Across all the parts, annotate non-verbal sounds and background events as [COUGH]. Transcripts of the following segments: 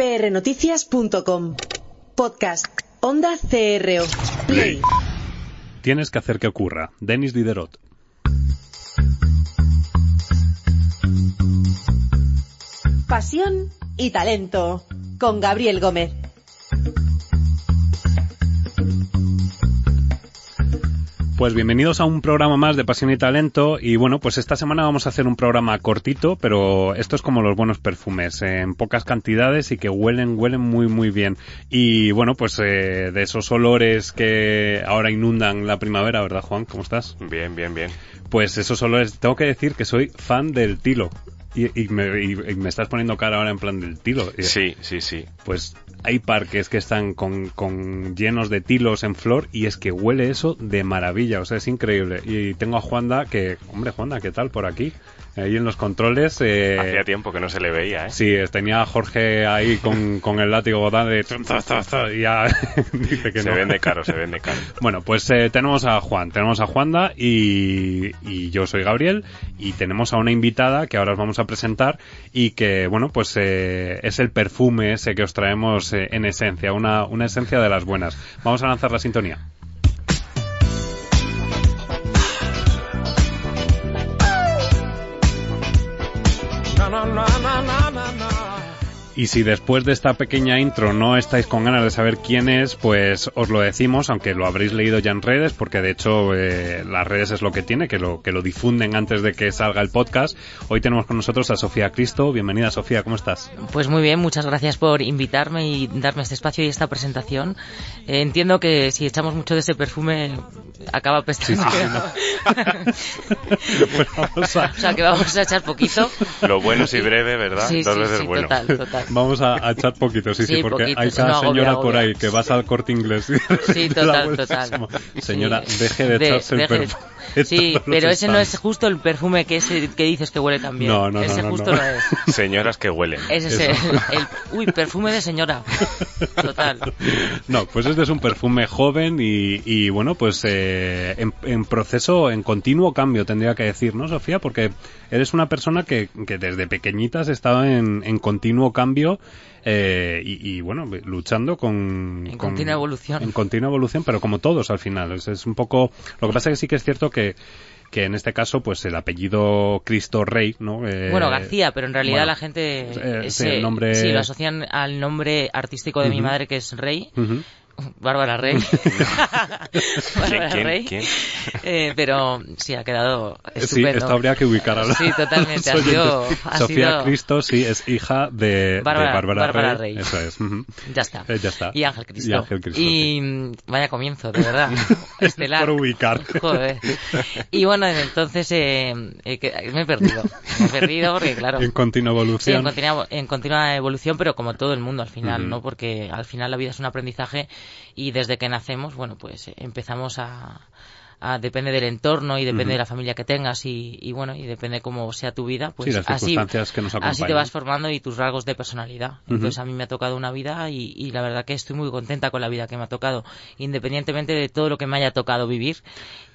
prnoticias.com. Podcast. Onda CRO. Play. Tienes que hacer que ocurra. Denis Diderot. Pasión y talento. Con Gabriel Gómez. Pues bienvenidos a un programa más de Pasión y Talento y bueno, pues esta semana vamos a hacer un programa cortito, pero esto es como los buenos perfumes, en pocas cantidades y que huelen, huelen muy muy bien. Y bueno, pues eh, de esos olores que ahora inundan la primavera, ¿verdad Juan? ¿Cómo estás? Bien, bien, bien. Pues esos olores, tengo que decir que soy fan del tilo. Y, y me, y- y me estás poniendo cara ahora en plan del tilo. Sí, sí, sí. Pues hay parques que están con, con llenos de tilos en flor y es que huele eso de maravilla, o sea, es increíble. Y tengo a Juanda que, hombre, Juanda, ¿qué tal por aquí? Ahí en los controles. Eh, Hacía tiempo que no se le veía, ¿eh? Sí, tenía a Jorge ahí con, [LAUGHS] con el látigo botán de... y ya [LAUGHS] dice que se no. vende caro, se vende caro. [LAUGHS] Bueno, pues eh, tenemos a Juan, tenemos a Juanda y, y yo soy Gabriel y tenemos a una invitada que ahora os vamos a presentar y que, bueno, pues eh, es el perfume ese que os traemos eh, en esencia, una, una esencia de las buenas. Vamos a lanzar la sintonía. Y si después de esta pequeña intro no estáis con ganas de saber quién es, pues os lo decimos, aunque lo habréis leído ya en redes, porque de hecho eh, las redes es lo que tiene, que lo, que lo difunden antes de que salga el podcast. Hoy tenemos con nosotros a Sofía Cristo. Bienvenida Sofía, ¿cómo estás? Pues muy bien, muchas gracias por invitarme y darme este espacio y esta presentación. Eh, entiendo que si echamos mucho de ese perfume acaba pestando. Pues [LAUGHS] a, o sea que vamos a echar poquito. Lo bueno es y breve, ¿verdad? Sí, Dos sí, veces sí, bueno. total, total. Vamos a, a echar poquito, sí, sí, Sí, porque poquito, hay cada no señora por agobia. ahí que vas al corte inglés. y Sí, [LAUGHS] total, total. como, Señora, Sí. deje de echarse el deje- perfume. [LAUGHS] Sí, pero ese no es justo el perfume que, ese, que dices que huele tan bien. No, no, no, Ese no, justo no. es. [LAUGHS] Señoras que huelen. Ese es el, el- Uy, perfume de señora. Total. No, pues este es un perfume joven y, y bueno, pues eh, en, en proceso, en continuo cambio, tendría que decir, ¿no, Sofía? Porque eres una persona que, que desde pequeñita has estado en, en continuo cambio eh, y, y, bueno, luchando con... En con- continua evolución. En continua evolución, pero como todos al final. Es, es un poco... Lo que pasa es que sí que es cierto que que en este caso, pues el apellido Cristo Rey, ¿no? Eh, Bueno, García, pero en realidad bueno, la gente eh, sí, se- el nombre- sí, lo asocian al nombre artístico de mi madre que es Rey, Ujú. Bárbara Rey. [LAUGHS] Bárbara quién, Rey. quién? Eh, pero sí, ha quedado Sí, estupendo. esto habría que ubicar a los Sí, totalmente, ha [LAUGHS] sido- ha Sofía sido- Cristo, sí, es hija de Bárbara- de Bárbara, Bárbara Rey. Rey. Eso es. Ya está. Eh, ya está. Y Ángel Cristo. Y Ángel Cristo, Y, mm, vaya comienzo, de verdad. [LAUGHS] Estelar. Por ubicar. Joder. Y bueno, entonces eh, eh, que- me he perdido. Me he perdido porque, claro. En continua Sí, en evolución. continua, en continua evolución, pero como todo el mundo al final, Ujú. ¿no? Porque al final la vida es un aprendizaje y desde que nacemos, bueno, pues eh, empezamos a, a- depende del entorno y depende de la familia que tengas y, y bueno, y depende cómo sea tu vida, pues Sí, así, te vas formando y tus rasgos de personalidad. Entonces a mí me ha tocado una vida y, y la verdad que estoy muy contenta con la vida que me ha tocado, independientemente de todo lo que me haya tocado vivir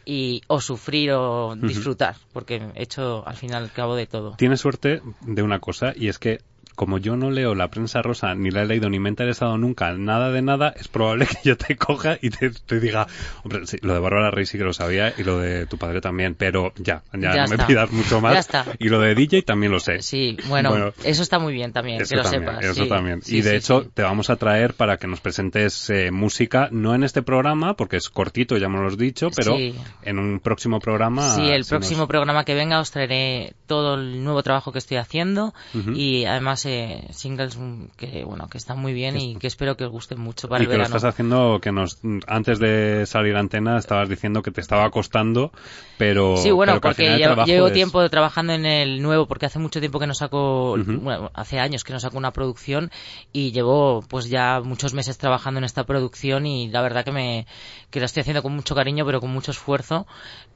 y o sufrir o disfrutar, porque he hecho al final al cabo de todo. Tienes suerte de una cosa y es que como yo no leo la prensa rosa, ni la he leído, ni me he interesado nunca, nada de nada, es probable [LAUGHS] que yo te coja y te, te diga, hombre, sí, lo de Bárbara Rey sí que lo sabía y lo de tu padre también, pero ya, ya, Ya no me pidas mucho más. Ya está. Y lo de DJ también lo sé. Sí, bueno, Bueno, eso está muy bien también, que lo también, sepas. eso sí. también. Sí, y de hecho, te vamos a traer para que nos presentes eh, música, no en este programa, porque es cortito, ya me lo has dicho, pero en un próximo programa. Sí, el próximo nos- programa que venga os traeré todo el nuevo trabajo que estoy haciendo y además eh, singles mm, que bueno que están muy bien y que espero que os gusten mucho para y el que lo estás haciendo, que nos antes de salir a antena estabas diciendo que te estaba costando, pero. Sí, bueno, pero porque llevo, trabajo llevo es- tiempo trabajando en el nuevo, porque hace mucho tiempo que no saco, bueno, hace años que no saco una producción y llevo pues ya muchos meses trabajando en esta producción y la verdad que me que la estoy haciendo con mucho cariño, pero con mucho esfuerzo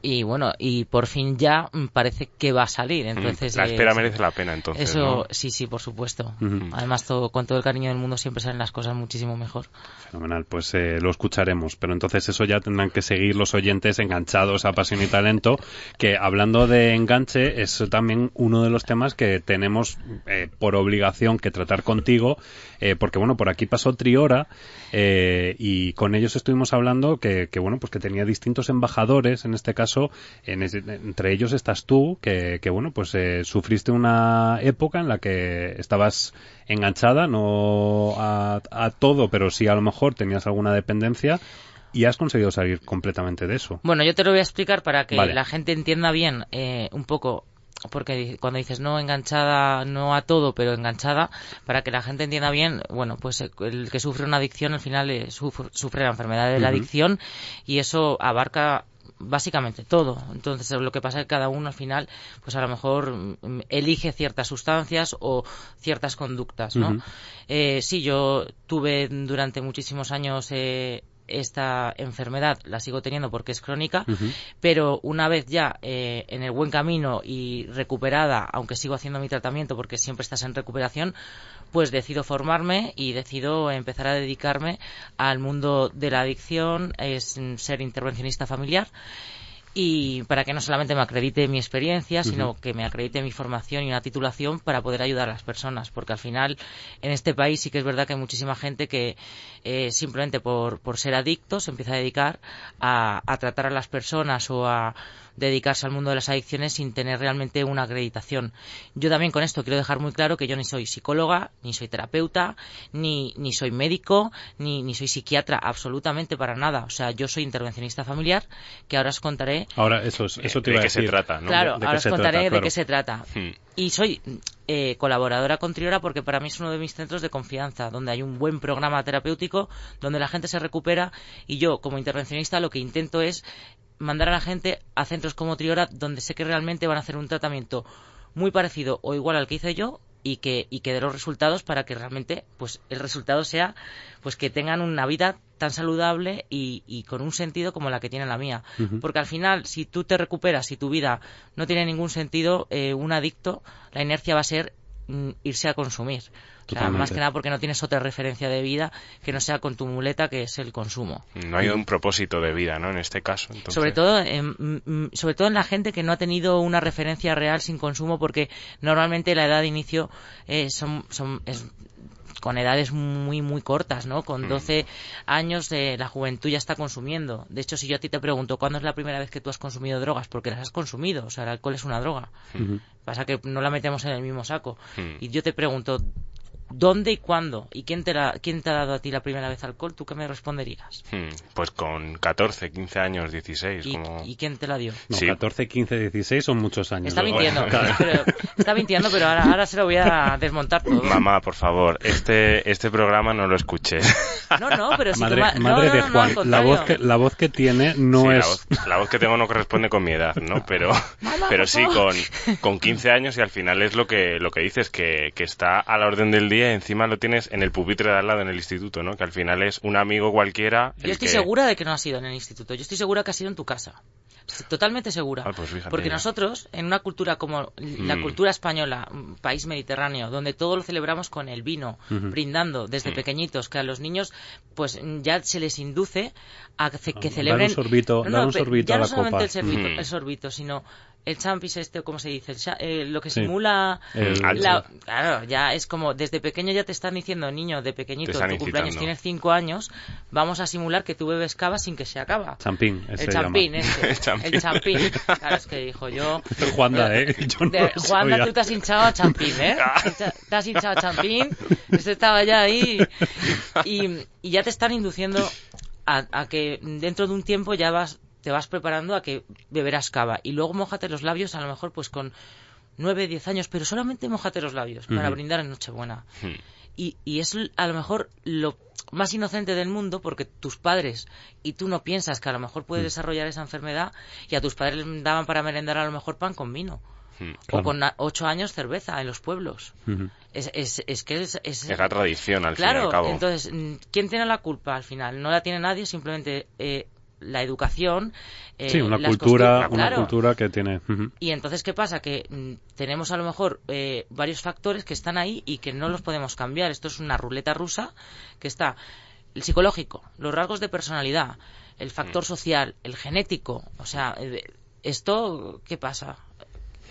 y bueno, y por fin ya mm, parece que va a salir, entonces la espera eh, merece la pena, entonces. Eso, ¿no? sí, sí, por supuesto. Además, todo, con todo el cariño del mundo siempre salen las cosas muchísimo mejor. Fenomenal, pues eh, lo escucharemos. Pero entonces eso ya tendrán que seguir los oyentes enganchados a Pasión y Talento, que hablando de enganche es también uno de los temas que tenemos eh, por obligación que tratar contigo, eh, porque bueno, por aquí pasó Triora eh, y con ellos estuvimos hablando que, que, bueno, pues que tenía distintos embajadores, en este caso, en ese- entre ellos estás tú, que, que bueno, pues eh, sufriste una época en la que estabas enganchada, no a, a todo, pero sí a lo mejor tenías alguna dependencia y has conseguido salir completamente de eso. Bueno, yo te lo voy a explicar para que Vale. la gente entienda bien eh, un poco, porque cuando dices no enganchada, no a todo, pero enganchada, para que la gente entienda bien, bueno, pues eh, el que sufre una adicción al final eh, sufre, la enfermedad de la adicción y eso abarca básicamente todo. Entonces, lo que pasa es que cada uno al final, pues a lo mejor mm, elige ciertas sustancias o ciertas conductas, ¿no? Eh, sí, yo tuve durante muchísimos años eh, esta enfermedad, la sigo teniendo porque es crónica, pero una vez ya eh, en el buen camino y recuperada, aunque sigo haciendo mi tratamiento porque siempre estás en recuperación, pues decido formarme y decido empezar a dedicarme al mundo de la adicción, es ser intervencionista familiar y para que no solamente me acredite mi experiencia, sino que me acredite mi formación y una titulación para poder ayudar a las personas, porque al final en este país sí que es verdad que hay muchísima gente que eh, simplemente por, por ser adicto se empieza a dedicar a, a tratar a las personas o a dedicarse al mundo de las adicciones sin tener realmente una acreditación. Yo también con esto quiero dejar muy claro que yo ni soy psicóloga, ni soy terapeuta, ni, ni soy médico, ni, ni soy psiquiatra, absolutamente para nada. O sea, yo soy intervencionista familiar, que ahora os contaré Ahora, eso, es- eso te ¿De iba a qué se decir. trata, no? Claro, ¿De qué ahora os contaré trata? de Claro. qué se trata. Hmm. Y soy eh, colaboradora con Triora porque para mí es uno de mis centros de confianza, donde hay un buen programa terapéutico, donde la gente se recupera y yo, como intervencionista, lo que intento es mandar a la gente a centros como Triora, donde sé que realmente van a hacer un tratamiento muy parecido o igual al que hice yo y que, y que dé los resultados para que realmente pues el resultado sea pues que tengan una vida tan saludable y, y con un sentido como la que tiene la mía. Porque al final, si tú te recuperas, si tu vida no tiene ningún sentido, eh, un adicto, la inercia va a ser irse a consumir. O sea, Totalmente. más que nada porque no tienes otra referencia de vida que no sea con tu muleta, que es el consumo. No hay un propósito de vida, ¿no? En este caso. entonces- Sobre todo, en, mm, mm, sobre todo en la gente que no ha tenido una referencia real sin consumo, porque normalmente la edad de inicio eh, son, son es con edades muy muy cortas, ¿no? Con 12 años eh, la juventud ya está consumiendo. De hecho, si yo a ti te pregunto cuándo es la primera vez que tú has consumido drogas, porque las has consumido, o sea, el alcohol es una droga. Ujú. Pasa que no la metemos en el mismo saco. Hmm. Y yo te pregunto ¿Dónde y cuándo? ¿Y quién te, la- quién te ha dado a ti la primera vez alcohol? ¿Tú qué me responderías? Hmm, Pues con 14, 15 años, 16, ¿Y, como... y quién te la dio? No, Sí. 14, 15, 16 son muchos años. Está mintiendo, [LAUGHS] Claro. pero, está mintiendo, pero ahora, ahora se lo voy a desmontar todo. Mamá, por favor, este, este programa no lo escuches. No, no, pero si Madre, tu ma- no, madre no, de no, no, Juan, la, voz que, la voz que tiene no Sí, la, es... voz, la voz que tengo no corresponde con mi edad, ¿no? Pero, [LAUGHS] pero sí, con, con 15 años y al final es lo que, lo que dices, que, que está a la orden del día y encima lo tienes en el pupitre de al lado en el instituto, ¿no? Que al final es un amigo cualquiera. Yo estoy que- segura de que no ha sido en el instituto. Yo estoy segura que ha sido en tu casa. Estoy Totalmente segura. Ah, pues fíjate Porque ya. nosotros, en una cultura como la Mm. cultura española, un país mediterráneo, donde todo lo celebramos con el vino, brindando desde Mm. pequeñitos, que a los niños pues ya se les induce a que dar celebren... un sorbito- dar un sorbito ya a no la solamente copa. el sorbito, Mm. el sorbito, sino el champis este, ¿cómo se dice? El eh, lo que Sí. simula... El- Al- La- claro, ya es como desde pequeño ya te están diciendo, niño, de pequeñito, tu cumpleaños tienes cinco años, vamos a simular que tú bebes cava sin que se acaba. Champín, ese El champín, [LAUGHS] este. El champín. El champín. Claro, es que dijo yo. [LAUGHS] Juanda, ¿eh? Yo no De- Juanda, tú te has hinchado a champín, ¿eh? [LAUGHS] Te has hinchado a champín. Este estaba ya ahí. Y, y ya te están induciendo a, a que dentro de un tiempo ya vas te vas preparando a que beberás cava. Y luego mojate los labios, a lo mejor pues con 9, 10 años, pero solamente mojate los labios para brindar en Nochebuena y, y es a lo mejor lo más inocente del mundo porque tus padres y tú no piensas que a lo mejor puedes desarrollar esa enfermedad y a tus padres les daban para merendar a lo mejor pan con vino. Claro. o con ocho años cerveza en los pueblos. Es, es, es que es... es- la tradición, al fin y claro, al cabo. entonces, ¿quién tiene la culpa al final? No la tiene nadie, simplemente eh, la educación. eh, Sí, una las cultura, una claro. cultura que tiene. Y entonces, ¿qué pasa? Que mm, tenemos a lo mejor eh, varios factores que están ahí y que no los podemos cambiar. Esto es una ruleta rusa que está el psicológico, los rasgos de personalidad, el factor social, el genético. O sea, eh, ¿esto qué pasa?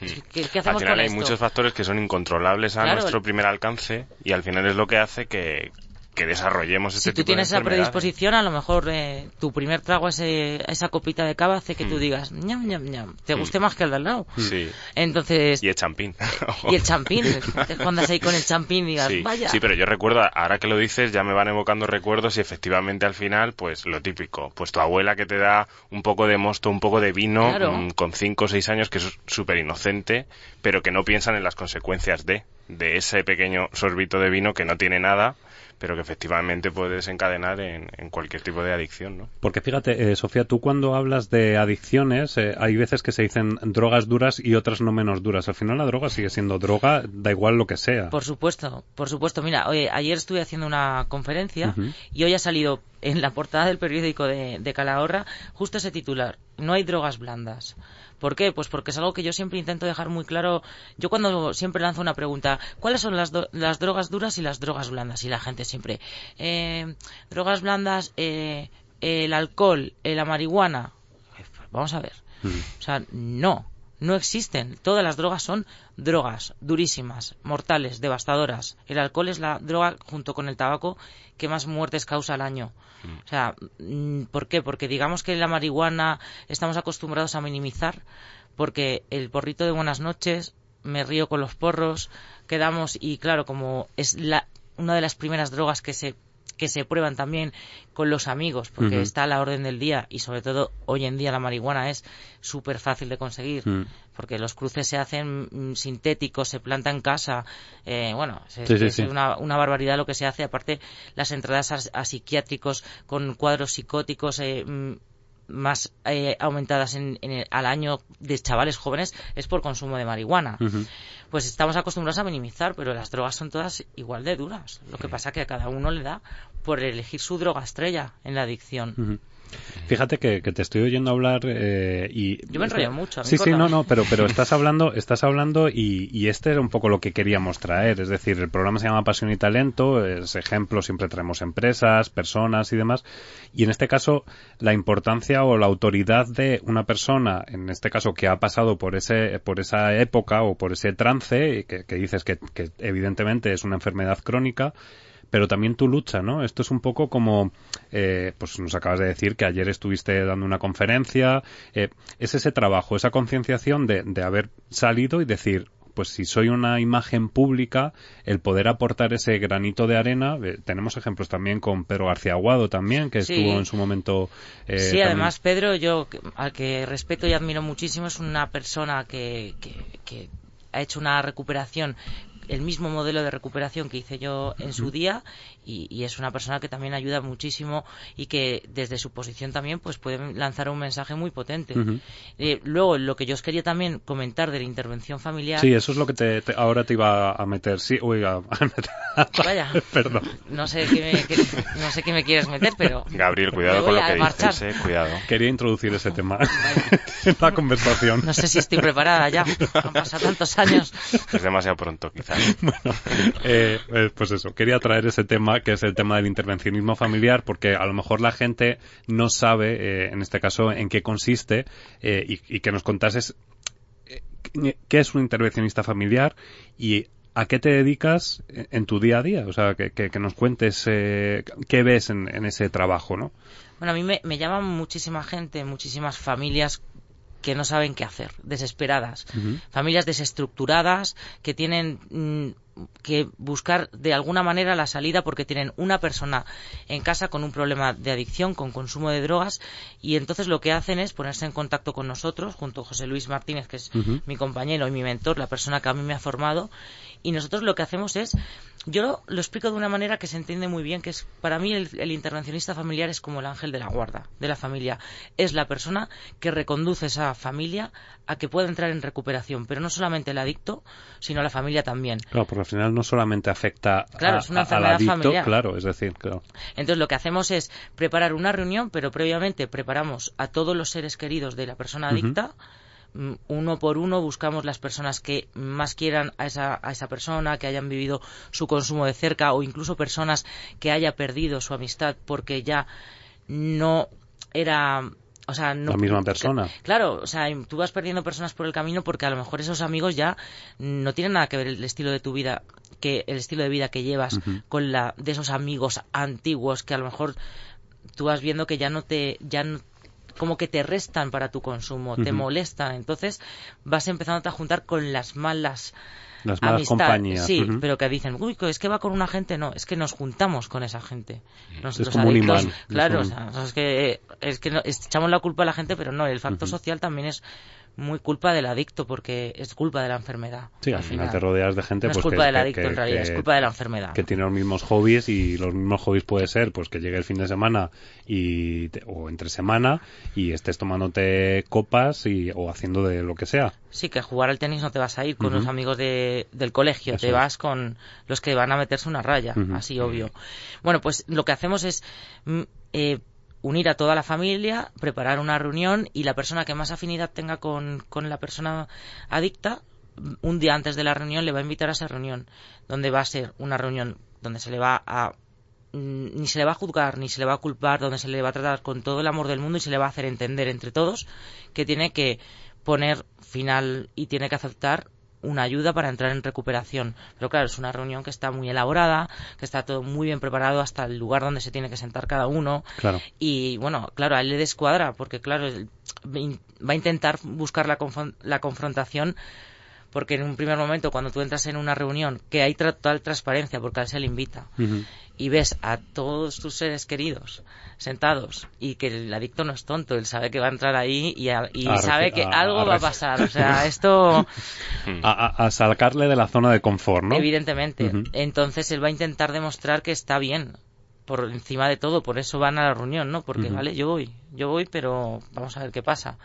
¿Qué, qué Al final con hay esto? muchos factores que son incontrolables a Claro. nuestro primer alcance y al final es lo que hace que, que desarrollemos este si tú tipo tienes de esa enfermedades. predisposición, a lo mejor eh, tu primer trago a, ese- a esa copita de cava hace que tú digas, ñam, ñam, ñam, te guste más que el de al lado. Hmm. Sí. Entonces, Y el champín. [LAUGHS] y el champín, [LAUGHS] te cuando andas ahí con el champín y digas, Sí, vaya. sí, pero yo recuerdo, ahora que lo dices, ya me van evocando recuerdos y efectivamente al final, pues lo típico, pues tu abuela que te da un poco de mosto, un poco de vino, Claro. mm, con cinco o seis años, que es súper inocente, pero que no piensan en las consecuencias de, de ese pequeño sorbito de vino que no tiene nada, pero que efectivamente puede desencadenar en, en cualquier tipo de adicción, ¿no? Porque fíjate, eh, Sofía, tú cuando hablas de adicciones, eh, hay veces que se dicen drogas duras y otras no menos duras. Al final la droga sigue siendo droga, da igual lo que sea. Por supuesto, por supuesto. Mira, oye, ayer estuve haciendo una conferencia y hoy ha salido en la portada del periódico de, de Calahorra justo ese titular. No hay drogas blandas. ¿Por qué? Pues porque es algo que yo siempre intento dejar muy claro. Yo cuando siempre lanzo una pregunta, ¿cuáles son las, do- las drogas duras y las drogas blandas? Y la gente siempre, eh, drogas blandas, eh, el alcohol, eh, la marihuana. Vamos a ver. O sea, no, no existen. Todas las drogas son drogas durísimas, mortales, devastadoras. El alcohol es la droga, junto con el tabaco, que más muertes causa al año. O sea, mm, ¿por qué? Porque digamos que la marihuana estamos acostumbrados a minimizar, porque el porrito de buenas noches, me río con los porros, quedamos y claro, como es la, una de las primeras drogas que se que se prueban también con los amigos, porque está a la orden del día y sobre todo hoy en día la marihuana es súper fácil de conseguir, Mm. porque los cruces se hacen mm, sintéticos, se planta en casa, eh, bueno, es, Sí, es sí. Una, una barbaridad lo que se hace, aparte las entradas a, a psiquiátricos con cuadros psicóticos eh, mm, más eh, aumentadas en, en el- al año de chavales jóvenes es por consumo de marihuana. Pues estamos acostumbrados a minimizar, pero las drogas son todas igual de duras. Lo que pasa que a cada uno le da por elegir su droga estrella en la adicción. Fíjate que, que te estoy oyendo hablar eh, y Yo me enrollo mucho, a mí Sí, sí, no, no, pero pero [LAUGHS] estás hablando, estás hablando y, y este era un poco lo que queríamos traer, es decir, el programa se llama Pasión y Talento, es ejemplo, siempre traemos empresas, personas y demás, y en este caso la importancia o la autoridad de una persona, en este caso que ha pasado por ese por esa época o por ese trance que, que dices que, que evidentemente es una enfermedad crónica pero también tu lucha, ¿no? Esto es un poco como, eh, pues nos acabas de decir que ayer estuviste dando una conferencia, eh, es ese trabajo, esa concienciación de, de haber salido y decir, pues si soy una imagen pública, el poder aportar ese granito de arena, eh, tenemos ejemplos también con Pedro García Aguado también, que Sí. estuvo en su momento... eh, sí, también- además Pedro, yo al que respeto y admiro muchísimo, es una persona que, que, que ha hecho una recuperación el mismo modelo de recuperación que hice yo en su día y, y es una persona que también ayuda muchísimo y que desde su posición también pues puede lanzar un mensaje muy potente. Eh, luego, lo que yo os quería también comentar de la intervención familiar, Sí, eso es lo que te, te- ahora te iba a meter. Sí, uy, a, a meter. [LAUGHS] Vaya. [LAUGHS] Perdón. no sé qué me, qué- no sé qué me quieres meter, pero [LAUGHS] Gabriel, cuidado con lo que marchar. dices, eh, cuidado. Quería introducir ese tema en la conversación. No sé si estoy preparada ya. Han pasado tantos años. Es demasiado pronto, quizás. [LAUGHS] Bueno, eh, eh, pues eso, quería traer ese tema, que es el tema del intervencionismo familiar, porque a lo mejor la gente no sabe, eh, en este caso, en qué consiste eh, y, que nos contases eh, qué es un intervencionista familiar y a qué te dedicas en tu día a día. O sea, que, que- que nos cuentes eh, qué ves en, en ese trabajo, ¿no? Bueno, a mí me, me llaman muchísima gente, muchísimas familias que no saben qué hacer, desesperadas. Familias desestructuradas que tienen mm, que buscar de alguna manera la salida porque tienen una persona en casa con un problema de adicción, con consumo de drogas y entonces lo que hacen es ponerse en contacto con nosotros, junto a José Luis Martínez, que es mi compañero y mi mentor, la persona que a mí me ha formado, y nosotros lo que hacemos es Yo lo, lo explico de una manera que se entiende muy bien, que es para mí el, el intervencionista familiar es como el ángel de la guarda de la familia. Es la persona que reconduce esa familia a que pueda entrar en recuperación, pero no solamente el adicto, sino la familia también. Claro, porque al final no solamente afecta Claro, a- es una a- al enfermedad adicto, familiar. claro, es decir, claro. Entonces lo que hacemos es preparar una reunión, pero previamente preparamos a todos los seres queridos de la persona adicta. Uno por uno buscamos las personas que más quieran a esa, a esa persona, que hayan vivido su consumo de cerca o incluso personas que haya perdido su amistad porque ya no era o sea, no, La misma persona. Claro, o sea, tú vas perdiendo personas por el camino porque a lo mejor esos amigos ya no tienen nada que ver el estilo de tu vida, que el estilo de vida que llevas con la de esos amigos antiguos que a lo mejor tú vas viendo que ya no te ya no- como que te restan para tu consumo, te molestan, entonces vas empezando a juntar con las malas Las malas amistad, compañías. sí, pero que dicen, uy, es que va con una gente, no, es que nos juntamos con esa gente. Nos- Es un adictos, es Claro, un- o sea, o sea, es que, es que no- echamos la culpa a la gente, pero no, el factor social también es muy culpa del adicto porque es culpa de la enfermedad. Sí, al final te rodeas de gente no pues es culpa que, del adicto que- en realidad, que- es culpa de la enfermedad. que tiene los mismos hobbies y los mismos hobbies puede ser pues que llegue el fin de semana y te- o entre semana y estés tomándote copas y o haciendo de lo que sea. Sí, que a jugar al tenis no te vas a ir con los amigos de- del colegio, Eso te es. vas con los que van a meterse una raya, así obvio. Bueno, pues lo que hacemos es mm, eh, unir a toda la familia, preparar una reunión y la persona que más afinidad tenga con, con la persona adicta, un día antes de la reunión le va a invitar a esa reunión, donde va a ser una reunión donde se le va a mm, ni se le va a juzgar, ni se le va a culpar, donde se le va a tratar con todo el amor del mundo y se le va a hacer entender entre todos que tiene que poner final y tiene que aceptar una ayuda para entrar en recuperación. Pero claro, es una reunión que está muy elaborada, que está todo muy bien preparado hasta el lugar donde se tiene que sentar cada uno. Claro. Y bueno, claro, a él le descuadra, porque claro, va a intentar buscar la, la confrontación porque en un primer momento cuando tú entras en una reunión que hay total transparencia porque a él se le invita y ves a todos tus seres queridos sentados y que el adicto no es tonto, él sabe que va a entrar ahí y, a- y A sabe que a- algo a va a pasar. O sea, [LAUGHS] esto A, a- a sacarle de la zona de confort, ¿no? evidentemente. Entonces él va a intentar demostrar que está bien por encima de todo, por eso van a la reunión, ¿no? Porque, vale, yo voy, yo voy, pero vamos a ver qué pasa.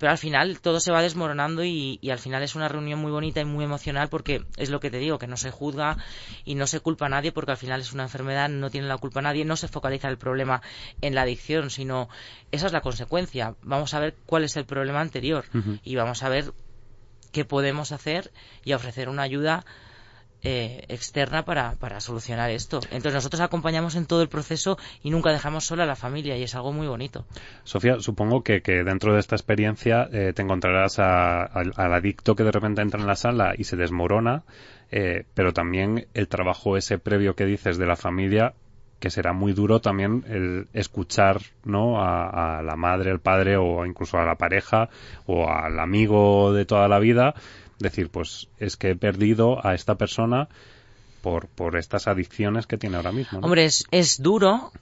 Pero al final todo se va desmoronando y, y al final es una reunión muy bonita y muy emocional porque es lo que te digo, que no se juzga y no se culpa a nadie porque al final es una enfermedad, no tiene la culpa a nadie, no se focaliza el problema en la adicción, sino esa es la consecuencia. Vamos a ver cuál es el problema anterior y vamos a ver qué podemos hacer y ofrecer una ayuda eh, externa para, para solucionar esto. Entonces nosotros acompañamos en todo el proceso y nunca dejamos sola a la familia y es algo muy bonito. Sofía, supongo que, dentro de esta experiencia eh, te encontrarás a- al, al adicto que de repente entra en la sala y se desmorona, eh, pero también el trabajo ese previo que dices de la familia, que será muy duro también el escuchar ¿no? a, a la madre, al padre o incluso a la pareja o al amigo de toda la vida, decir, pues es que he perdido a esta persona por, por estas adicciones que tiene ahora mismo. ¿no? Hombre, es, es duro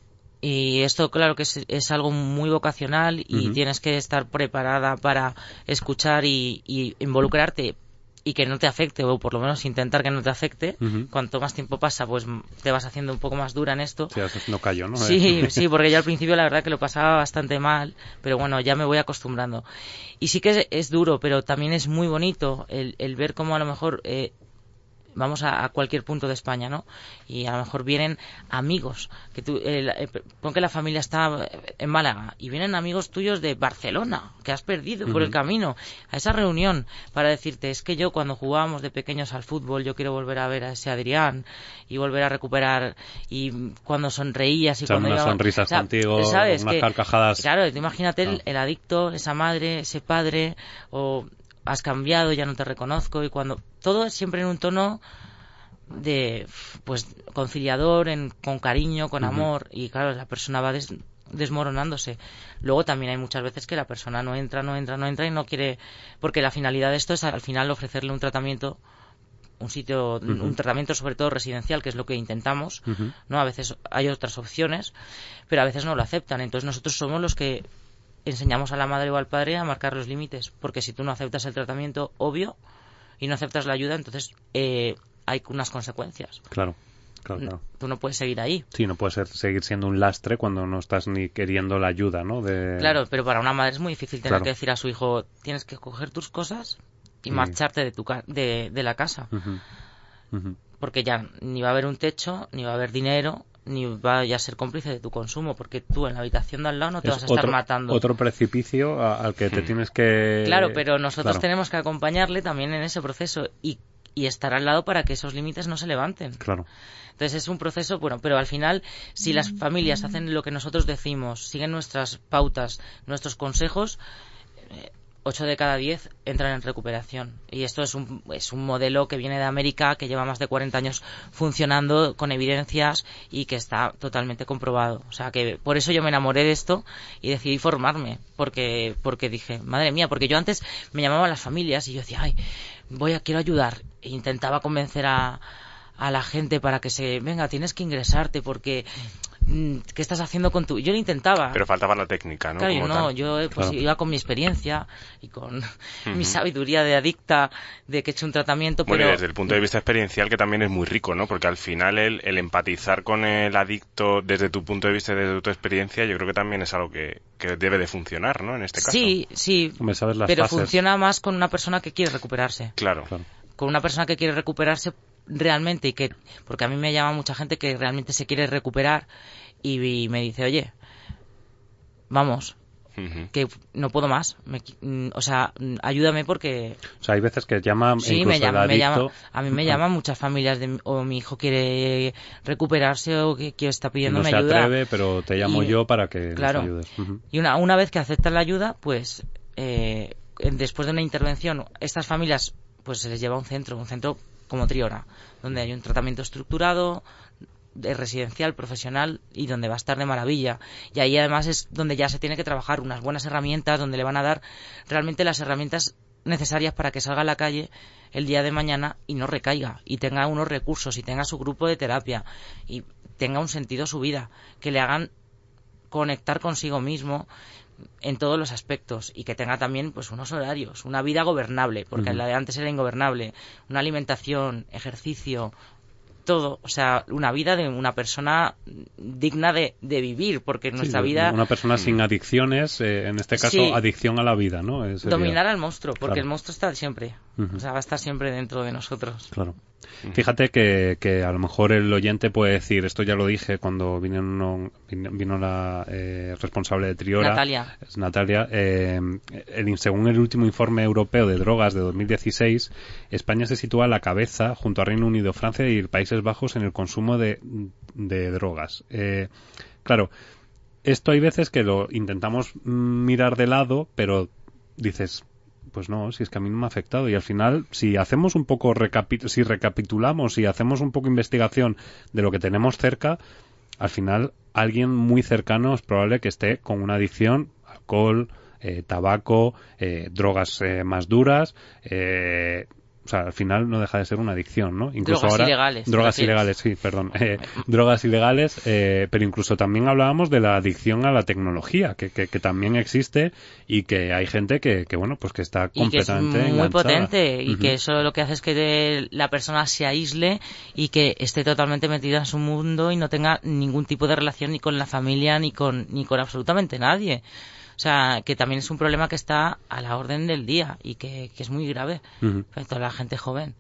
y esto claro que es, es algo muy vocacional y tienes que estar preparada para escuchar y, y involucrarte y que no te afecte o por lo menos intentar que no te afecte. Cuanto más tiempo pasa, pues te vas haciendo un poco más dura en esto. Sí, no cayó, ¿no? Sí, Eh, [LAUGHS] sí, porque yo al [LAUGHS] principio la verdad que lo pasaba bastante mal, pero bueno, ya me voy acostumbrando. Y sí que es, es duro, pero también es muy bonito el, el ver cómo a lo mejor eh, vamos a, a cualquier punto de España, ¿no? Y a lo mejor vienen amigos, que tú, eh, eh, pon que la familia está en Málaga y vienen amigos tuyos de Barcelona que has perdido por el camino a esa reunión para decirte es que yo cuando jugábamos de pequeños al fútbol yo quiero volver a ver a ese Adrián y volver a recuperar y cuando sonreías y cuando unas íbamos- sonrisas o sea, contigo, ¿sabes? unas Que- carcajadas. Claro, imagínate el, Ah. el adicto, esa madre, ese padre, o has cambiado, ya no te reconozco, y cuando. Todo es siempre en un tono de. Pues conciliador, en, con cariño, con amor, y claro, la persona va des- desmoronándose. Luego también hay muchas veces que la persona no entra, no entra, no entra y no quiere. Porque la finalidad de esto es al final ofrecerle un tratamiento un sitio, un tratamiento sobre todo residencial, que es lo que intentamos. ¿no? A veces hay otras opciones, pero a veces no lo aceptan. Entonces nosotros somos los que enseñamos a la madre o al padre a marcar los límites, porque si tú no aceptas el tratamiento obvio y no aceptas la ayuda, entonces eh, hay unas consecuencias. Claro, claro, claro. Tú no puedes seguir ahí. Sí, no puedes ser- seguir siendo un lastre cuando no estás ni queriendo la ayuda, ¿no? De... Claro, pero para una madre es muy difícil tener Claro. que decir a su hijo, tienes que coger tus cosas y marcharte de, tu ca- de, de la casa. Porque ya ni va a haber un techo, ni va a haber dinero, ni va a ser cómplice de tu consumo, porque tú en la habitación de al lado no te Es vas a estar otro, matando. Otro precipicio a- al que te Mm. tienes que... Claro, pero nosotros Claro, tenemos que acompañarle también en ese proceso y, y estar al lado para que esos límites no se levanten. Claro. Entonces es un proceso, bueno, pero al final, si las familias hacen lo que nosotros decimos, siguen nuestras pautas, nuestros consejos, eh, 8 de cada 10 entran en recuperación. Y esto es un, es un modelo que viene de América, que lleva más de 40 años funcionando con evidencias y que está totalmente comprobado. O sea que por eso yo me enamoré de esto y decidí formarme, porque, porque dije, madre mía, porque yo antes me llamaban las familias y yo decía, ay, voy a, quiero ayudar. E intentaba convencer a, a la gente para que se, venga, tienes que ingresarte porque, ¿qué estás haciendo con tu...? Yo lo intentaba. Pero faltaba la técnica, ¿no? Claro, Como no, tal. yo eh, pues Claro. iba con mi experiencia y con [LAUGHS] mi sabiduría de adicta, de que he hecho un tratamiento, Bueno, y desde el punto de vista experiencial que también es muy rico, ¿no? Porque al final el, el empatizar con el adicto desde tu punto de vista y desde tu experiencia yo creo que también es algo que, que debe de funcionar, ¿no? En este caso. sí, sí, Hombre, sabes las pero fases. funciona más con una persona que quiere recuperarse. Claro. Claro. Con una persona que quiere recuperarse realmente y que, porque a mí me llama mucha gente que realmente se quiere recuperar y, y me dice, oye, vamos, que no puedo más, me mm, o sea, ayúdame porque O sea, hay veces que llama Sí, incluso me llama, me. A mí me llaman muchas familias de, o mi hijo quiere recuperarse o que, que está y no se ayuda. atreve, pero te llamo Y- yo para que claro. nos ayudes. Y una, una vez que aceptan la ayuda, pues eh, después de una intervención, estas familias pues se les lleva a un centro, un centro como Triora, donde hay un tratamiento estructurado, de residencial, profesional y donde va a estar de maravilla. Y ahí además es donde ya se tiene que trabajar unas buenas herramientas, donde le van a dar realmente las herramientas necesarias para que salga a la calle el día de mañana y no recaiga y tenga unos recursos y tenga su grupo de terapia y tenga un sentido su vida, que le hagan conectar consigo mismo en todos los aspectos y que tenga también pues unos horarios, una vida gobernable, porque la de antes era ingobernable, una alimentación, ejercicio, todo, o sea, una vida de una persona digna de, de vivir, porque nuestra Sí, vida Una persona sin adicciones, eh, en este caso, Sí. adicción a la vida, ¿no? Eh, sería- dominar al monstruo, porque Claro. el monstruo está siempre, o sea, va a estar siempre dentro de nosotros. Claro. Fíjate que, que a lo mejor el oyente puede decir, esto ya lo dije cuando vino, vino, vino la eh, responsable de Triora, Natalia. es Natalia, eh, el- según el último informe europeo de drogas de 2016, España se sitúa a la cabeza junto a Reino Unido, Francia y Países Bajos en el consumo de, de drogas. Eh, claro, esto hay veces que lo intentamos mm, mirar de lado, pero dices, pues no, si es que a mí no me ha afectado. Y al final, si hacemos un poco, recapi- si recapitulamos y hacemos un poco investigación de lo que tenemos cerca, al final alguien muy cercano es probable que esté con una adicción, alcohol, eh, tabaco, eh, drogas eh, más duras, eh, o sea, al final no deja de ser una adicción, ¿no? Incluso Drogas ahora, ilegales, ¿te Drogas ilegales, sí, perdón. Eh, drogas ilegales, eh, pero incluso también hablábamos de la adicción a la tecnología, que, que, que también existe y que hay gente que, que bueno, pues que está y que es completamente muy enganchada. potente y que eso lo que hace es que de- la persona se aísle y que esté totalmente metida en su mundo y no tenga ningún tipo de relación ni con la familia ni con ni con absolutamente nadie. O sea, que también es un problema que está a la orden del día y que, que es muy grave Ujú. para toda la gente joven.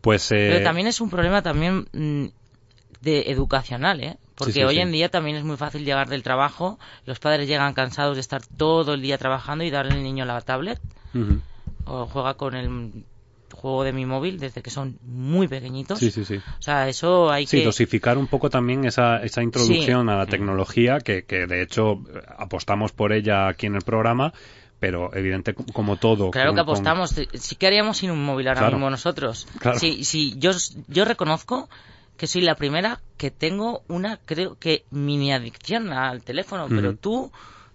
Pues eh, Pero también es un problema también mm, de educacional, ¿eh? Porque Sí, sí, hoy sí. en día también es muy fácil llegar del trabajo, los padres llegan cansados de estar todo el día trabajando y darle al niño la tablet o juega con el juego de mi móvil desde que son muy pequeñitos. Sí, sí, sí. O sea, eso hay Sí, que... dosificar un poco también esa, esa introducción Sí. a la tecnología, que, que de hecho eh, apostamos por ella aquí en el programa, pero evidente como todo. Claro con- que con- apostamos. Sí que haríamos sin un móvil ahora Claro. mismo nosotros. Claro. Sí, sí, yo, yo reconozco que soy la primera que tengo una, creo que, mini adicción al teléfono, pero tú,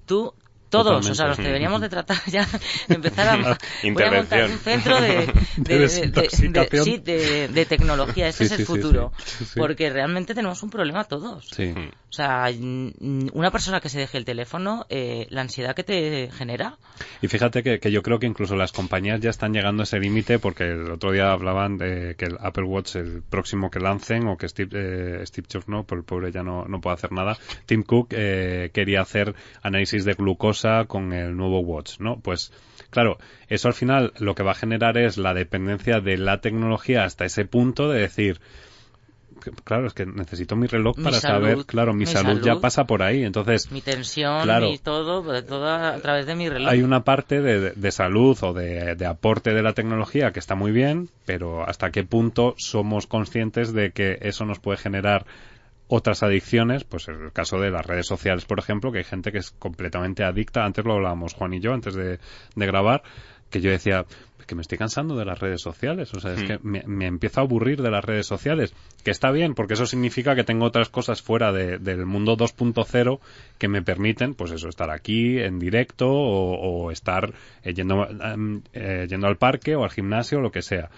tú Todos, o sea, los deberíamos de tratar [LAUGHS] ya, empezar a, [LAUGHS] voy a montar un centro de, [LAUGHS] De sí, tecnología, ese Sí, es el futuro, porque realmente tenemos un problema todos. Sí. O sea, mm, una persona que se deje el teléfono, eh, la ansiedad que te genera, Y fíjate que, que yo creo que incluso las compañías ya están llegando a ese límite porque el otro día hablaban de que el Apple Watch, el próximo que lancen, o que Steve, eh, Steve Jobs no, por el pobre ya no, no puede hacer nada, Tim Cook eh, quería hacer análisis de glucosa con el nuevo Watch, ¿no? Pues claro, eso al final lo que va a generar es la dependencia de la tecnología hasta ese punto de decir, claro, es que necesito mi reloj Mi para salud, saber, claro, mi, mi salud, ya pasa por ahí, entonces mi tensión, Claro. mi todo, todo a través de mi reloj. hay una parte de, de salud o de, de aporte de la tecnología que está muy bien, pero hasta qué punto somos conscientes de que eso nos puede generar otras adicciones, pues el caso de las redes sociales, por ejemplo, que hay gente que es completamente adicta, antes lo hablábamos Juan y yo, antes de, de grabar, que yo decía que me estoy cansando de las redes sociales, o sea, es Mm. que me, me empiezo a aburrir de las redes sociales, que está bien, porque eso significa que tengo otras cosas fuera de- del mundo 2.0 que me permiten, pues eso, estar aquí en directo o, o estar eh, yendo, eh, yendo al parque o al gimnasio o lo que sea.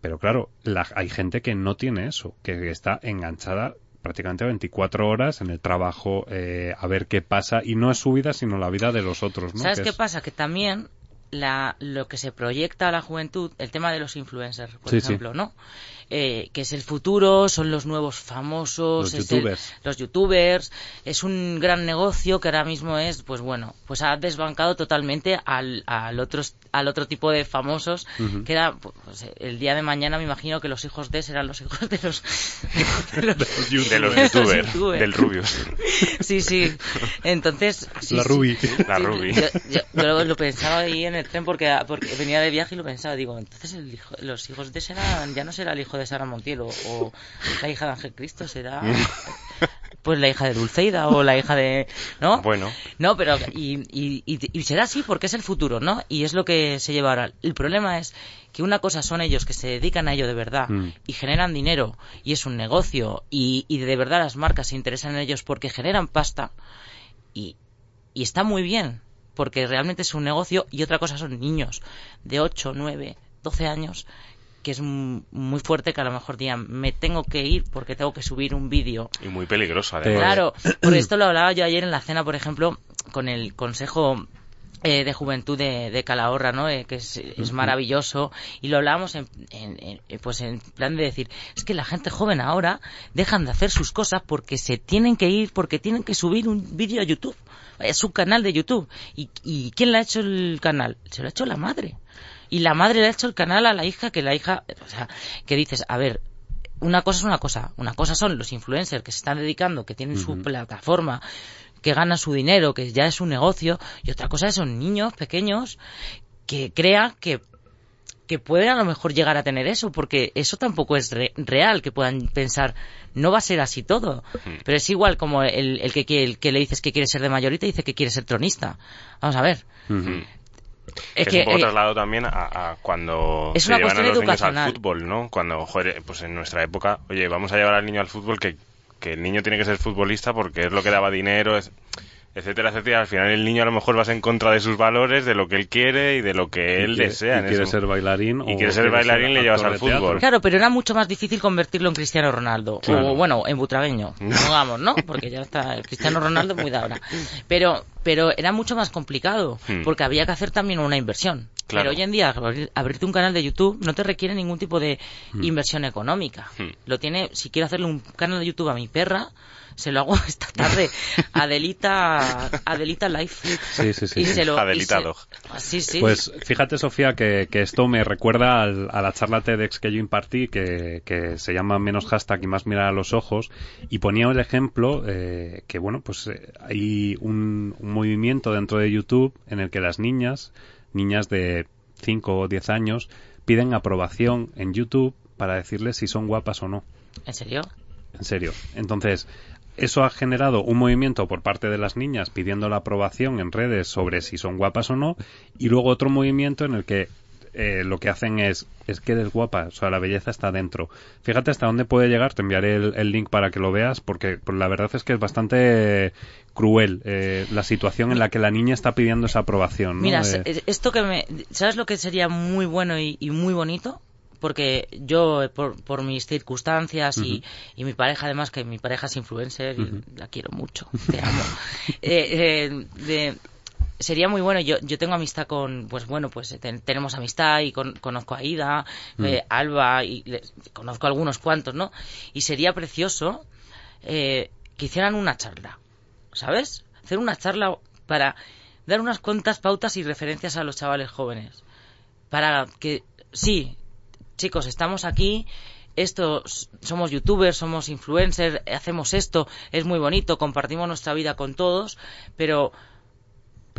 Pero claro, la- hay gente que no tiene eso, que está enganchada prácticamente 24 horas en el trabajo eh, a ver qué pasa y no es su vida sino la vida de los otros, ¿no? ¿Sabes Que qué es- pasa? Que también la, lo que se proyecta a la juventud, el tema de los influencers, por Sí, sí. ejemplo, ¿no? Eh, que es el futuro, son los nuevos famosos, Los es el- youtubers. los youtubers, es un gran negocio que ahora mismo es, pues bueno, pues ha desbancado totalmente al, al, otro, al otro tipo de famosos, Ujú. que era, pues, el día de mañana me imagino que los hijos de serán los hijos de los, de los- De los Los youtubers, youtubers. [LAUGHS] del Rubius. Sí, sí. Entonces. sí, La sí. Ruby. La Sí, Ruby. Yo, yo- yo lo, pensaba ahí en el tren porque, porque venía de viaje y lo pensaba. Digo, entonces el hijo- los hijos de Sara ya no será el hijo de Sara Montiel o, o la hija de Ángel Cristo, será [LAUGHS] pues la hija de Dulceida o la hija de. ¿No? Bueno. No, pero. Y, y, y- y será así porque es el futuro, ¿no? Y es lo que se lleva ahora. El problema es que una cosa son ellos que se dedican a ello de verdad Mm. y generan dinero y es un negocio y, y de verdad las marcas se interesan en ellos porque generan pasta y, y está muy bien porque realmente es un negocio y otra cosa son niños de 8, 9, 12 años que es muy fuerte que a lo mejor digan me tengo que ir porque tengo que subir un vídeo Y muy peligroso, además. Claro, por esto lo hablaba yo ayer en la cena, por ejemplo, con el Consejo eh, de Juventud de, de Calahorra, ¿no? Eh, que es, es maravilloso. Y lo hablábamos en, en- en- pues en plan de decir es que la gente joven ahora dejan de hacer sus cosas porque se tienen que ir porque tienen que subir un vídeo a YouTube es su canal de YouTube y, y quién le ha hecho el canal se lo ha hecho la madre y la madre le ha hecho el canal a la hija que la hija o sea que dices a ver una cosa es una cosa. Una cosa son los influencers que se están dedicando, que tienen su plataforma, que ganan su dinero, que ya es un negocio. Y otra cosa son niños pequeños que crean que que pueden a lo mejor llegar a tener eso, porque eso tampoco es re- real, que puedan pensar, no va a ser así todo. Pero es igual como el, el que, el que le dices que quiere ser de mayorita y dice que quiere ser tronista. Vamos a ver. Es que, un poco eh, trasladado también a, a cuando Es se llevan a los niños al fútbol, ¿no? Cuando, joder, pues en nuestra época, oye, vamos a llevar al niño al fútbol que, que el niño tiene que ser futbolista porque es lo que daba dinero, es- etcétera, etcétera. Al final el niño a lo mejor va en contra de sus valores, de lo que él quiere y de lo que él Y quiere- desea. y quiere ser bailarín Y quiere ser bailarín, le llevas al teatro. fútbol. Claro, pero era mucho más difícil convertirlo en Cristiano Ronaldo. Claro. O bueno, en Butragueño, pongamos, ¿no? Porque ya está, el Cristiano Ronaldo muy de ahora. Pero, pero era mucho más complicado, Hmm. porque había que hacer también una inversión. Claro. Pero hoy en día, abrir- abrirte un canal de YouTube no te requiere ningún tipo de Hmm. inversión económica. Hmm. Lo tiene, si quiero hacerle un canal de YouTube a mi perra, se lo hago [LAUGHS] esta tarde. Adelita, Adelita Life. Sí, sí, sí. Y sí. se lo, y Adelita se- Dog. Sí, sí. Pues fíjate, Sofía, que, que esto me recuerda al- a la charla TEDx que yo impartí, que, que se llama Menos hashtag y más mirar a los ojos, y ponía el ejemplo eh, que, bueno, pues eh, hay un, un movimiento dentro de YouTube en el que las niñas, niñas de 5 o 10 años, piden aprobación en YouTube para decirles si son guapas o no. ¿En serio? En serio. Entonces, eso ha generado un movimiento por parte de las niñas pidiendo la aprobación en redes sobre si son guapas o no, y luego otro movimiento en el que eh, lo que hacen es, es que eres guapa, o sea, la belleza está dentro. Fíjate hasta dónde puede llegar, te enviaré el, el link para que lo veas, porque pues, la verdad es que es bastante cruel eh, la situación en la que la niña está pidiendo esa aprobación. ¿no? Mira, De- se- esto que me... ¿Sabes lo que sería muy bueno y, y muy bonito? Porque yo, eh, por, por mis circunstancias y, y mi pareja, además, que mi pareja es influencer y la quiero mucho, te amo. [LAUGHS] Eh, eh, de- sería muy bueno. Yo, yo tengo amistad con, pues bueno, pues ten- tenemos amistad y con- conozco a Ida, eh, Alba y les- conozco a algunos cuantos, ¿no? Y sería precioso eh, que hicieran una charla, ¿sabes? Hacer una charla para dar unas cuantas pautas y referencias a los chavales jóvenes. Para que, sí, chicos, estamos aquí, esto, somos youtubers, somos influencers, hacemos esto, es muy bonito, compartimos nuestra vida con todos, pero,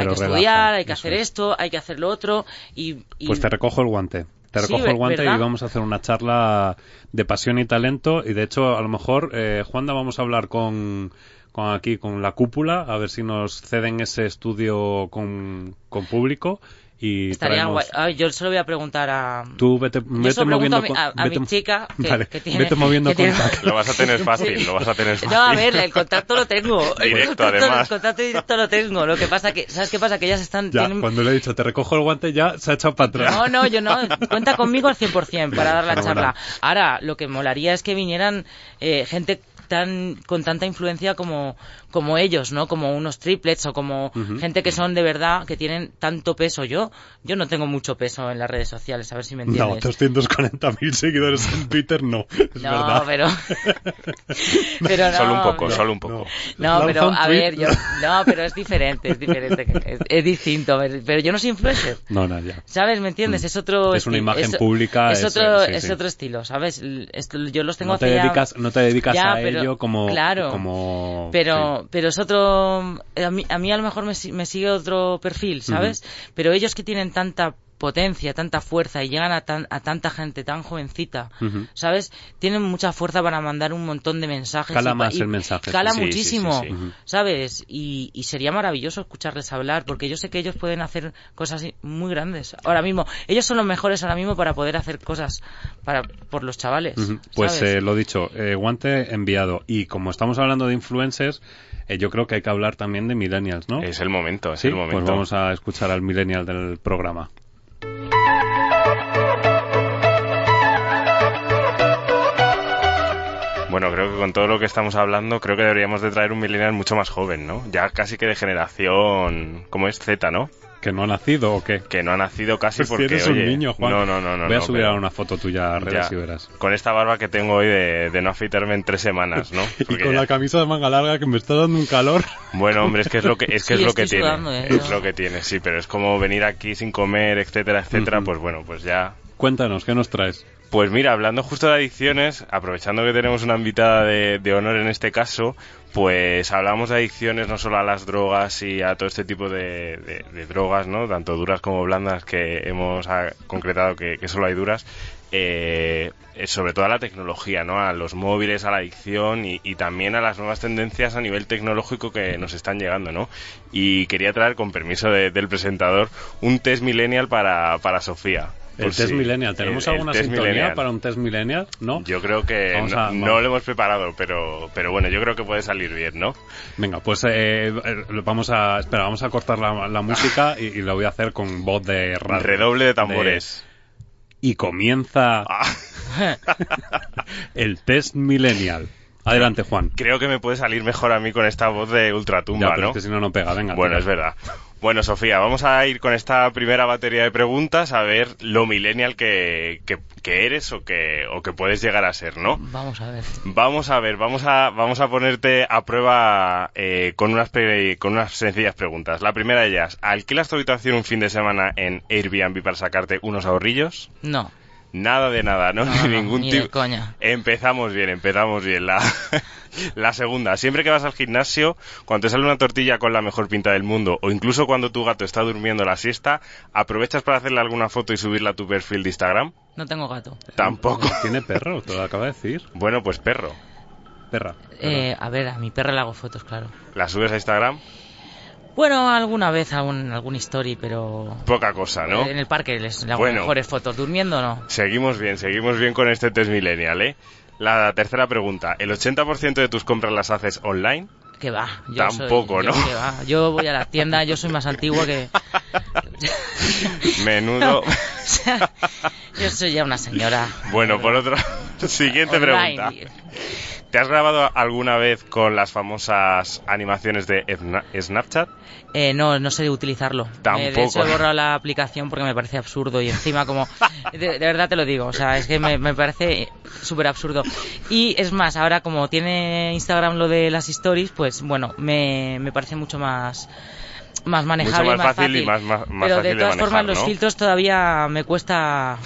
Pero hay que relaja, estudiar, hay que hacer es. esto, hay que hacer lo otro, y... y- Pues te recojo el guante. Te recojo el guante ¿verdad? y vamos a hacer una charla de pasión y talento. Y de hecho, a lo mejor, eh, Juanda, vamos a hablar con, con aquí, con la cúpula, a ver si nos ceden ese estudio con, con público. Y Estaría traemos- guay. Ay, yo se lo voy a preguntar a... Tú vete, Yo vete moviendo a mi, a- a vete- mi chica que, [LAUGHS] Vale, que tiene... vete moviendo que tiene- contacto. Lo vas a tener fácil, lo vas a tener fácil. No, a ver, el contacto lo tengo. [LAUGHS] El Directo, contacto, además. El contacto directo lo tengo. Lo que pasa que, ¿sabes qué pasa? Que ellas están... Ya, tienen- cuando le he dicho te recojo el guante, ya se ha echado para atrás. No, no, yo no. [LAUGHS] Cuenta conmigo al 100% para dar la charla. Ahora, lo que molaría es que vinieran eh, gente tan con tanta influencia como como ellos, ¿no? Como unos triplets o como gente que son de verdad que tienen tanto peso. Yo yo no tengo mucho peso en las redes sociales, a ver si me No, entiendes. 240.000 seguidores en Twitter no, es no, verdad. pero [LAUGHS] pero no, Solo un poco, solo un poco. No, pero a tweet. ver, yo no, pero es diferente, es diferente, es, es distinto, pero yo no soy influencer. No, no, ya. ¿Sabes? ¿Me entiendes? Mm. Es otro Es una imagen pública, Es, es- otro, sí, es sí. otro estilo, ¿sabes? Esto- yo los tengo No te hace ya- dedicas, no te dedicas Ya, a pero- ello como, claro. como Pero, pero es otro. A mí, a mí a lo mejor me, si- me sigue otro perfil, ¿sabes? Pero ellos que tienen tanta potencia, tanta fuerza y llegan a, tan, a tanta gente tan jovencita. ¿sabes? Tienen mucha fuerza para mandar un montón de mensajes. Cala y más y el mensaje, Cala sí, muchísimo, sí, sí. Ujú. ¿sabes? Y, y sería maravilloso escucharles hablar porque yo sé que ellos pueden hacer cosas muy grandes. Ahora mismo, ellos son los mejores ahora mismo para poder hacer cosas para por los chavales. Pues eh, lo dicho, eh, guante enviado. Y como estamos hablando de influencers, eh, yo creo que hay que hablar también de millennials, ¿no? Es el momento, es sí, el momento. pues vamos a escuchar al millennial del programa. Bueno, creo que con todo lo que estamos hablando, creo que deberíamos de traer un millennial mucho más joven, ¿no? Ya casi que de generación, como es Z, ¿no? ¿Que no ha nacido o qué? Que no ha nacido casi Pues si porque, eres un oye, niño, Juan. No, no, no, no. Voy a no, subir pero- ahora una foto tuya a redes Ya. y verás. Con esta barba que tengo hoy de, de no afeitarme en tres semanas, ¿no? [LAUGHS] Y con ya- la camisa de manga larga que me está dando un calor. Bueno, hombre, es que es lo que, es que Sí, es lo que tiene. sudando, ¿eh? Es lo que tiene, sí, pero es como venir aquí sin comer, etcétera, etcétera, pues bueno, pues ya Cuéntanos, ¿qué nos traes? Pues mira, hablando justo de adicciones, aprovechando que tenemos una invitada de, honor en este caso, pues hablamos de adicciones no solo a las drogas y a todo este tipo de, drogas, ¿no? Tanto duras como blandas que hemos ah, concretado que, solo hay duras. eh, sobre todo a la tecnología, ¿no? A los móviles, a la adicción y, también a las nuevas tendencias a nivel tecnológico que nos están llegando, ¿no? Y quería traer, con permiso de- del presentador, un test millennial para, para Sofía. El Por test millennial. ¿Tenemos el- alguna sintonía millennial. para un test millennial? ¿No? Yo creo que no, a- no vamos. lo hemos preparado, pero, pero bueno, yo creo que puede salir bien, ¿no? Venga, pues eh, eh, vamos a... Espera, vamos a cortar la, la música y, y lo voy a hacer con voz de radio. Redoble de tambores. Y comienza Ah, el test millennial. Adelante, Juan. creo que me puede salir mejor a mí con esta voz de Ya, ultratumba, pero ¿no? es que si no, no pega. Venga. Bueno, tira. es verdad. Bueno, Sofía, vamos a ir con esta primera batería de preguntas a ver lo millennial que, que, que eres o que, o que puedes llegar a ser, ¿no? Vamos a ver. Vamos a ver, vamos a, vamos a ponerte a prueba eh, con, unas pre- con unas sencillas preguntas. La primera de ellas, ¿alquilas tu habitación un fin de semana en Airbnb para sacarte unos ahorrillos? No. Nada de nada, ¿no? No, no, [LAUGHS] Ningún ni tipo. coña. Empezamos bien, empezamos bien. La, [LAUGHS] la segunda, siempre que vas al gimnasio, cuando te sale una tortilla con la mejor pinta del mundo, o incluso cuando tu gato está durmiendo la siesta, ¿aprovechas para hacerle alguna foto y subirla a tu perfil de Instagram? No tengo gato. Tampoco. Tiene perro, te lo acaba de decir. Bueno, pues perro. Perra. Eh, a ver, a mi perra le hago fotos, claro. ¿La subes a Instagram? Bueno, alguna vez algún, algún story, pero... Poca cosa, ¿no? En el parque les le hago Bueno. mejores fotos. ¿Durmiendo no? Seguimos bien, seguimos bien con este test millennial, ¿eh? La tercera pregunta. ¿El 80% de tus compras las haces online? Que va. Yo Tampoco, soy- yo ¿no? que va. Yo voy a la tienda, yo soy más antigua que... [LAUGHS] Menudo. [LAUGHS] O sea, yo soy ya una señora. Bueno, por otro... [LAUGHS] Siguiente Online. pregunta. ¿Te has grabado alguna vez con las famosas animaciones de Sna- Snapchat? Eh, no, no sé utilizarlo. Tampoco. Eh, de hecho, he borrado la aplicación porque me parece absurdo y encima como... [LAUGHS] De, de verdad te lo digo, o sea, es que me, me parece súper absurdo. Y es más, ahora como tiene Instagram lo de las stories, pues bueno, me, me parece mucho más más manejable Mucho más más fácil y más- más- más pero fácil de de todas manejar, formas los filtros todavía me cuesta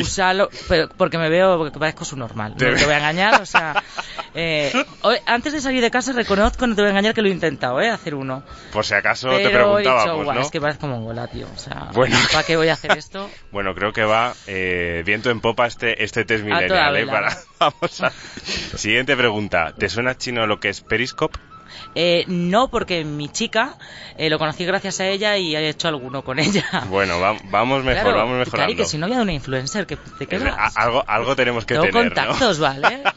usarlo pero porque me veo porque parezco su normal Te no ve- te voy a engañar o sea [LAUGHS] eh, hoy- antes de salir de casa reconozco no te voy a engañar que lo he intentado eh hacer uno Por si acaso pero te he dicho, preguntábamos, "Guau, ¿no? es que parezco mongola, tío. O sea, Bueno. [LAUGHS] ¿para qué voy a hacer esto? [LAUGHS] Bueno, creo que va eh, viento en popa este, este test toda millennial, ¿eh? Para... Vamos a... Siguiente pregunta. ¿Te suena chino lo que es Periscope? Eh, no, porque mi chica eh, lo conocí gracias a ella y he hecho alguno con ella. Bueno, va- vamos mejor, Claro, vamos Cari, mejorando. que si no había una influencer, que te quedas. algo, algo tenemos que Tengo tener, contactos, ¿no? ¿vale? [LAUGHS]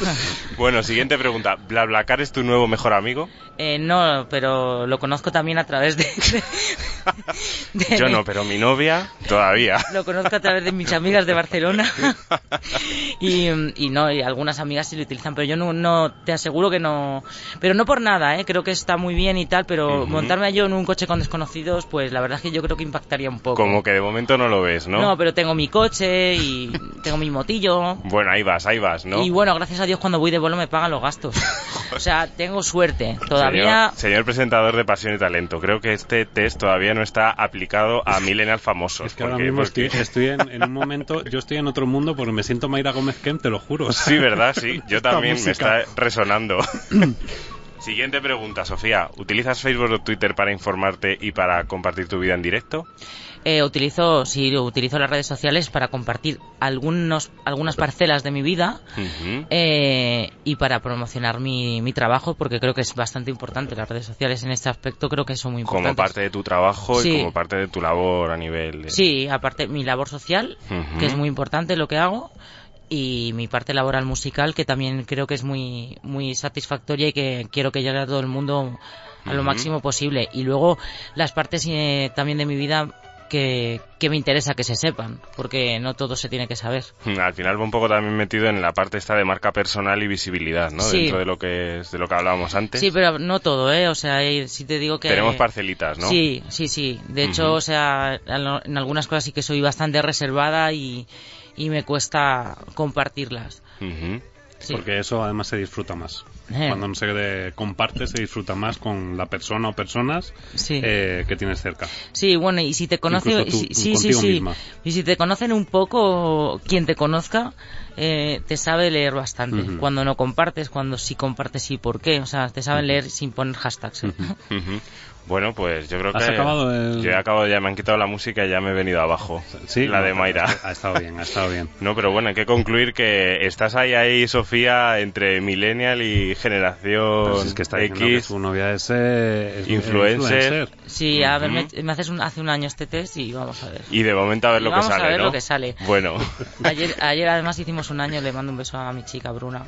[LAUGHS] Bueno, siguiente pregunta. ¿BlaBlaCar es tu nuevo mejor amigo? Eh, no, pero lo conozco también a través de... de- [LAUGHS] de- Yo no, pero mi novia todavía. [LAUGHS] Lo conozco a través de mis amigas de Barcelona. y, y no, y algunas amigas sí lo utilizan, pero yo no, no te aseguro que no. Pero no por nada, ¿eh? creo que está muy bien y tal, pero Ujú. montarme yo en un coche con desconocidos, pues la verdad es que yo creo que impactaría un poco. Como que de momento no lo ves, ¿no? No, pero tengo mi coche y tengo mi motillo. Bueno, ahí vas, ahí vas, ¿no? Y bueno, gracias a Dios cuando voy de vuelo me pagan los gastos. O sea, tengo suerte. Todavía... Señor, señor presentador de Pasión y Talento, creo que este test todavía no está aplicado a millennial famosos. Es que ahora mismo porque- estoy, estoy en, en un momento, yo estoy en otro mundo porque me siento Mayra Gómez Kem, te lo juro. Sí, ¿verdad? Sí, yo [LAUGHS] Esta también me música. está resonando. [CLEARS THROAT] Siguiente pregunta, Sofía. ¿Utilizas Facebook o Twitter para informarte y para compartir tu vida en directo? Eh, utilizo, sí, utilizo las redes sociales para compartir algunos, algunas parcelas de mi vida eh, y para promocionar mi, mi trabajo, porque creo que es bastante importante. Las redes sociales en este aspecto creo que son muy importantes. Como parte de tu trabajo Sí. y como parte de tu labor a nivel de... Sí, aparte mi labor social, que es muy importante lo que hago, y mi parte laboral musical, que también creo que es muy, muy satisfactoria y que quiero que llegue a todo el mundo a lo máximo posible. Y luego las partes eh, también de mi vida que, que me interesa que se sepan, porque no todo se tiene que saber. Al final va un poco también metido en la parte esta de marca personal y visibilidad, ¿no? Sí. Dentro de lo que es, de lo que hablábamos antes. Sí, pero no todo, ¿eh? O sea, si te digo que... Tenemos parcelitas, ¿no? Sí, sí, sí. De hecho, o sea, en algunas cosas sí que soy bastante reservada y, y me cuesta compartirlas. Sí. Porque eso además se disfruta más. Eh. Cuando no se comparte, se disfruta más con la persona o personas Sí. eh, que tienes cerca. Sí, bueno, y si te conocen, sí, sí, sí, sí. y si te conocen un poco, quien te conozca, eh, te sabe leer bastante. Cuando no compartes, cuando sí compartes y por qué, o sea, te saben leer sin poner hashtags. Ujú. [LAUGHS] Bueno, pues yo creo ¿Has que... acabado el- Yo he acabado ya, me han quitado la música y ya me he venido abajo. Sí, La no, de Mayra. Ha estado bien, ha estado bien. No, pero bueno, hay que concluir que estás ahí, ahí, Sofía, entre millennial y generación Pero si es que está que X. su novia es, eh, es Influencer. Sí, a ver, me, me haces un- hace un año este test y vamos a ver. Y de momento a ver Y lo que vamos a sale, ver ¿no? lo que sale. Bueno. Ayer, ayer además hicimos un año, le mando un beso a mi chica Bruna.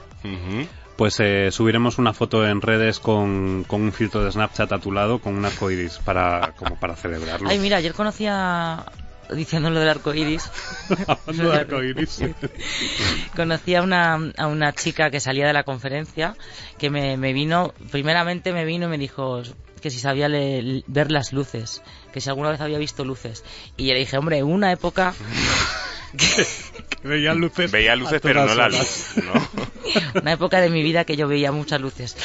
Pues eh, subiremos una foto en redes con, con un filtro de Snapchat a tu lado con un arcoiris para, como para celebrarlo. Ay, mira, ayer conocí a... Diciendo lo del arco iris. [LAUGHS] Hablando de arcoiris. [LAUGHS] conocí a una, a una chica que salía de la conferencia que me, me vino, primeramente me vino y me dijo que si sabía le- ver las luces, que si alguna vez había visto luces. Y yo le dije, hombre, en una época, [LAUGHS] Veía luces. Veía luces, pero no la luz, ¿no? [LAUGHS] una época de mi vida que yo veía muchas luces.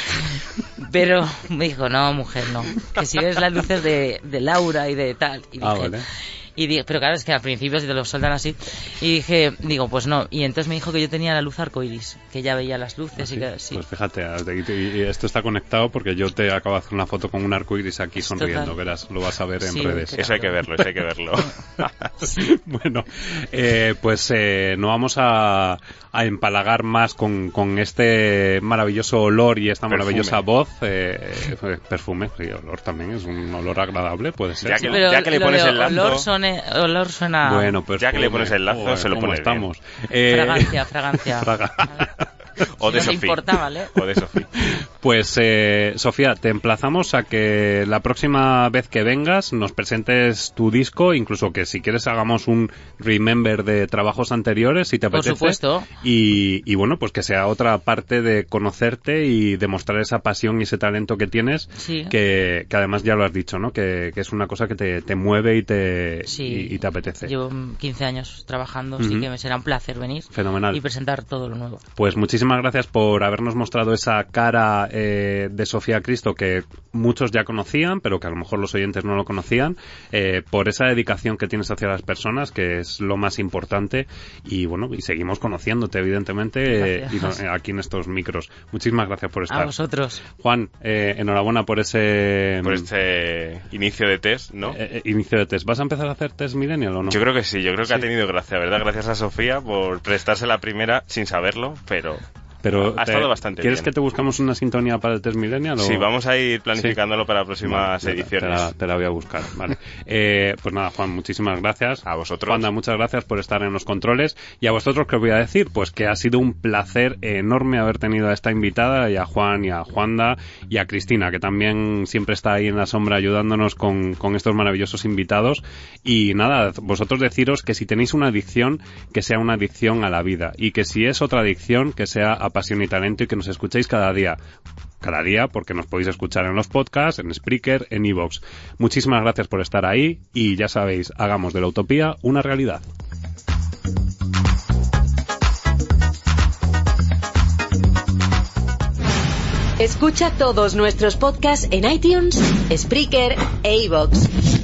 Pero me dijo, no, mujer, no. Que si ves las luces de, de Laura y de tal. Y Ah, dije, vale. Y di- pero claro, es que al principio si te lo soldan así. Y dije, digo, pues no. Y entonces me dijo que yo tenía la luz arcoiris, que ya veía las luces y que sí. Pues fíjate, esto está conectado porque yo te acabo de hacer una foto con un arco iris aquí sonriendo, Total. verás, lo vas a ver en Sí, redes. que- Eso hay que verlo, eso hay que verlo. [LAUGHS] bueno, eh, pues eh, no vamos a, a empalagar más con, con este maravilloso olor y esta Perfume. maravillosa voz. eh, eh, perfume, olor también, es un olor agradable, puede ser. Ya que- ya que le pones el olor, olor suena... Bueno, pues Ya que le pones el lazo, se lo ¿cómo pones estamos? Eh, Fragancia, fragancia. [LAUGHS] O de Si Sofía. O de Sofía. Pues, eh, Sofía, te emplazamos a que la próxima vez que vengas nos presentes tu disco, incluso que si quieres hagamos un remember de trabajos anteriores, si te Por apetece. supuesto. Y, y bueno, pues que sea otra parte de conocerte y demostrar esa pasión y ese talento que tienes, Sí. que, que además ya lo has dicho, ¿no? Que, que es una cosa que te, te mueve y te, Sí. y, y te apetece. Llevo mm, 15 años trabajando, así que me será un placer venir Fenomenal. y presentar todo lo nuevo. Pues muchísimas gracias por habernos mostrado esa cara eh, de Sofía Cristo que muchos ya conocían, pero que a lo mejor los oyentes no lo conocían, eh, por esa dedicación que tienes hacia las personas, que es lo más importante, y bueno, y seguimos conociéndote, evidentemente, eh, y no- aquí en estos micros. Muchísimas gracias por A estar. vosotros. Juan, eh, enhorabuena por ese Por este inicio de test, ¿no? eh, eh, inicio de test. ¿Vas a empezar a hacer test millennial o no? Yo creo que sí, yo creo que Sí. ha tenido gracia, ¿verdad? Gracias a Sofía por prestarse la primera sin saberlo, pero Pero ha te- estado bastante ¿Quieres bien. que te buscamos una sintonía para el test millennial? o- sí, vamos a ir planificándolo para próximas Vale, te- Te la, ediciones. te la voy a buscar, vale. [LAUGHS] Eh, pues nada, Juan, muchísimas gracias. A vosotros. Juanda, muchas gracias por estar en los controles. Y a vosotros, ¿qué os voy a decir? Pues que ha sido un placer enorme haber tenido a esta invitada, y a Juan, y a Juanda, y a Cristina, que también siempre está ahí en la sombra ayudándonos con, con estos maravillosos invitados. Y nada, vosotros deciros que si tenéis una adicción, que sea una adicción a la vida. Y que si es otra adicción, que sea a pasión y talento y que nos escuchéis cada día cada día porque nos podéis escuchar en los podcasts, en Spreaker, en Evox. Muchísimas gracias por estar ahí y ya sabéis, hagamos de la utopía una realidad. Escucha todos nuestros podcasts en iTunes, Spreaker e iVoox.